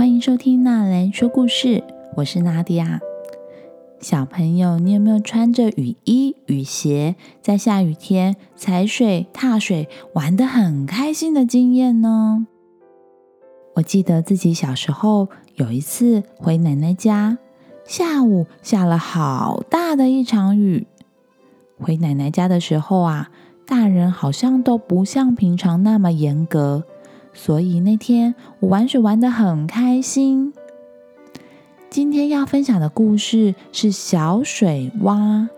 欢迎收听纳兰说故事，我是娜迪亚。小朋友，你有没有穿着雨衣、雨鞋，在下雨天踩水、踏水，玩得很开心的经验呢？我记得自己小时候有一次回奶奶家，下午下了好大的一场雨。回奶奶家的时候啊，大人好像都不像平常那么严格。所以那天我玩水玩得很开心。今天要分享的故事是小水洼，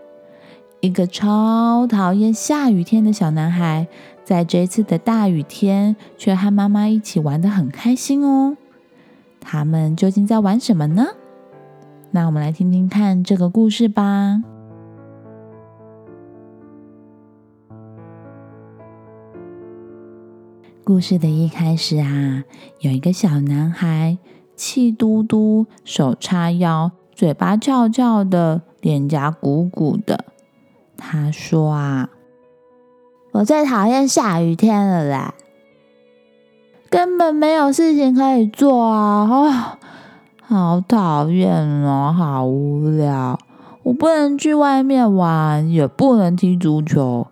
一个超讨厌下雨天的小男孩，在这次的大雨天却和妈妈一起玩得很开心哦。他们究竟在玩什么呢？那我们来听听看这个故事吧。故事的一开始啊，有一个小男孩，气嘟嘟，手叉腰，嘴巴翘翘的，脸颊鼓鼓的。他说啊：“我最讨厌下雨天了啦，根本没有事情可以做啊！哦，好讨厌哦，好无聊。我不能去外面玩，也不能踢足球，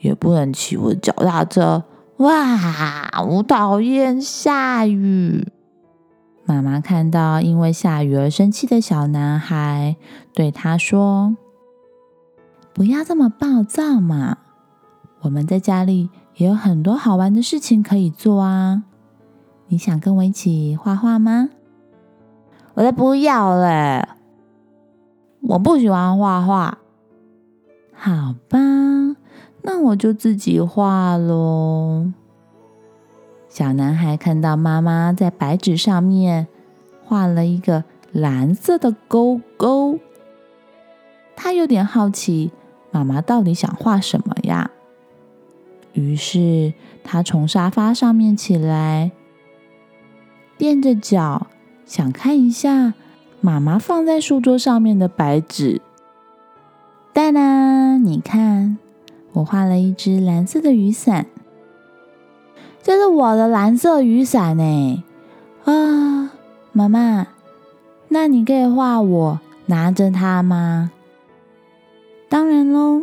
也不能骑我的脚踏车。”哇！我讨厌下雨。妈妈看到因为下雨而生气的小男孩，对他说：“不要这么暴躁嘛！我们在家里也有很多好玩的事情可以做啊！你想跟我一起画画吗？”我才不要嘞！我不喜欢画画。好吧。就自己画喽。小男孩看到妈妈在白纸上面画了一个蓝色的勾勾，他有点好奇，妈妈到底想画什么呀？于是他从沙发上面起来，垫着脚，想看一下妈妈放在书桌上面的白纸。蛋啦，你看。我画了一只蓝色的雨伞，这是我的蓝色雨伞呢。啊，妈妈，那你可以画我拿着它吗？当然喽，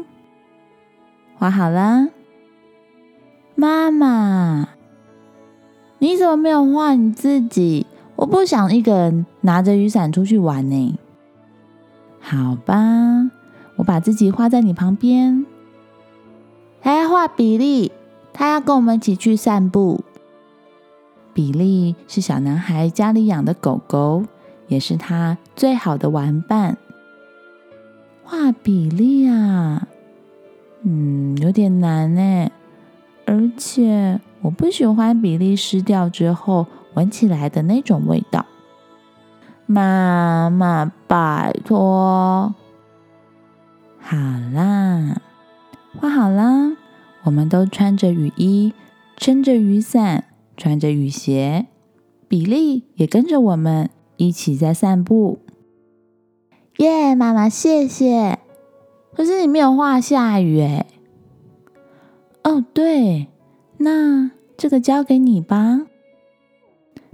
画好了。妈妈，你怎么没有画你自己？我不想一个人拿着雨伞出去玩呢。好吧，我把自己画在你旁边。还要画比利，他要跟我们一起去散步。比利是小男孩家里养的狗狗，也是他最好的玩伴。画比利啊，嗯，有点难呢。而且我不喜欢比利湿掉之后闻起来的那种味道。妈妈，拜托，好啦。画好了，我我们都穿着雨衣，撑着雨伞，穿着雨鞋。比利也跟着我们一起在散步。耶，妈妈，谢谢。可是你没有画下雨哎。哦，对，那这个交给你吧。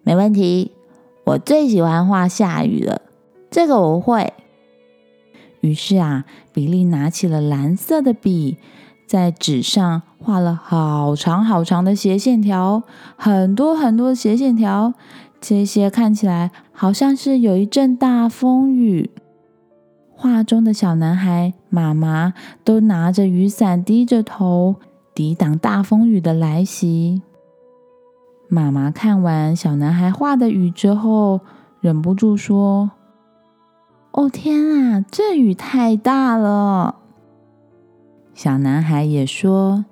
没问题，我最喜欢画下雨了。这个我会。于是啊，比利拿起了蓝色的笔，在纸上画了好长好长的斜线条，很多很多斜线条。这些看起来好像是有一阵大风雨。画中的小男孩、妈妈都拿着雨伞，低着头，抵挡大风雨的来袭。妈妈看完小男孩画的雨之后，忍不住说。哦天啊，这雨太大了！小男孩也说：“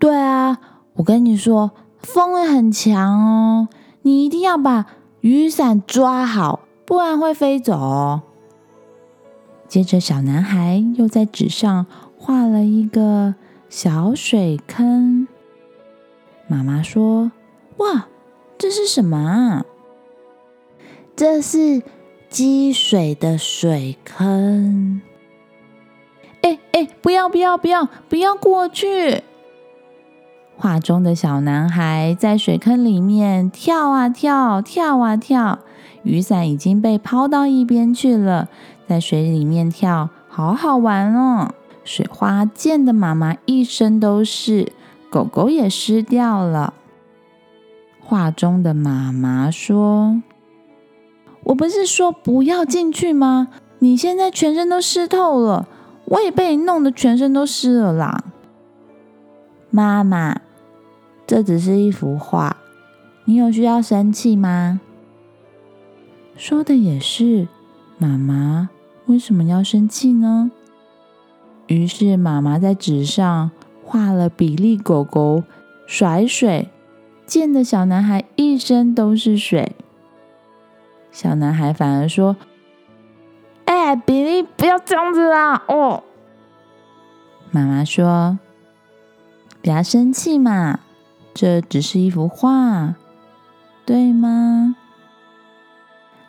对啊，我跟你说，风也很强哦，你一定要把雨伞抓好，不然会飞走。”接着，小男孩又在纸上画了一个小水坑。妈妈说：“哇，这是什么啊？这是……”积水的水坑，不要不要不要不要过去！画中的小男孩在水坑里面跳啊跳，跳啊跳，雨伞已经被抛到一边去了，在水里面跳，好好玩哦！水花溅的妈妈一身都是，狗狗也湿掉了。画中的妈妈说：“我不是说不要进去吗？你现在全身都湿透了，我也被你弄得全身都湿了啦。”妈妈。这只是一幅画，你有需要生气吗？说的也是，妈妈为什么要生气呢？于是妈妈在纸上画了比利狗狗甩水，溅的小男孩一身都是水。小男孩反而说：“哎，比利，不要这样子啦！”哦，妈妈说：“不要生气嘛。”这只是一幅画，对吗？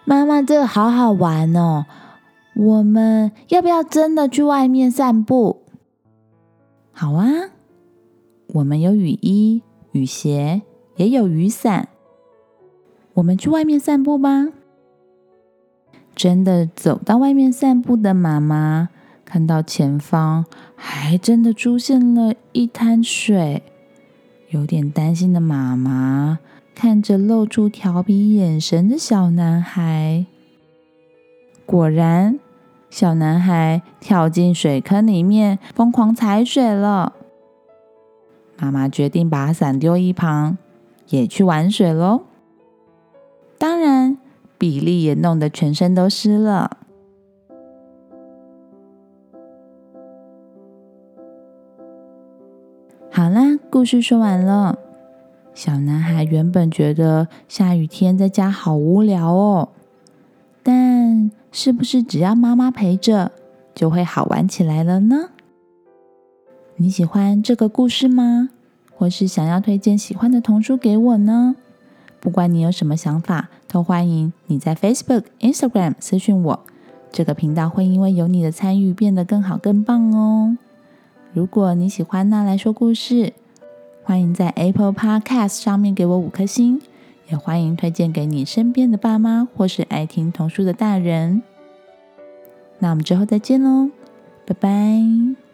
妈妈，这好好玩哦！我们要不要真的去外面散步？好啊，我们有雨衣、雨鞋，也有雨伞。我们去外面散步吧。真的走到外面散步的妈妈，看到前方还真的出现了一滩水。有点担心的妈妈看着露出调皮眼神的小男孩，果然，小男孩跳进水坑里面，疯狂踩水了。妈妈决定把伞丢一旁，也去玩水喽。当然，比利也弄得全身都湿了。好啦，故事说完了。小男孩原本觉得下雨天在家好无聊哦，但是不是只要妈妈陪着，就会好玩起来了呢？你喜欢这个故事吗？或是想要推荐喜欢的童书给我呢？不管你有什么想法，都欢迎你在 Facebook、Instagram 私讯我。这个频道会因为有你的参与变得更好、更棒哦。如果你喜欢那来说故事，欢迎在 Apple Podcast 上面给我五颗星，也欢迎推荐给你身边的爸妈或是爱听童书的大人。那我们之后再见喽，拜拜。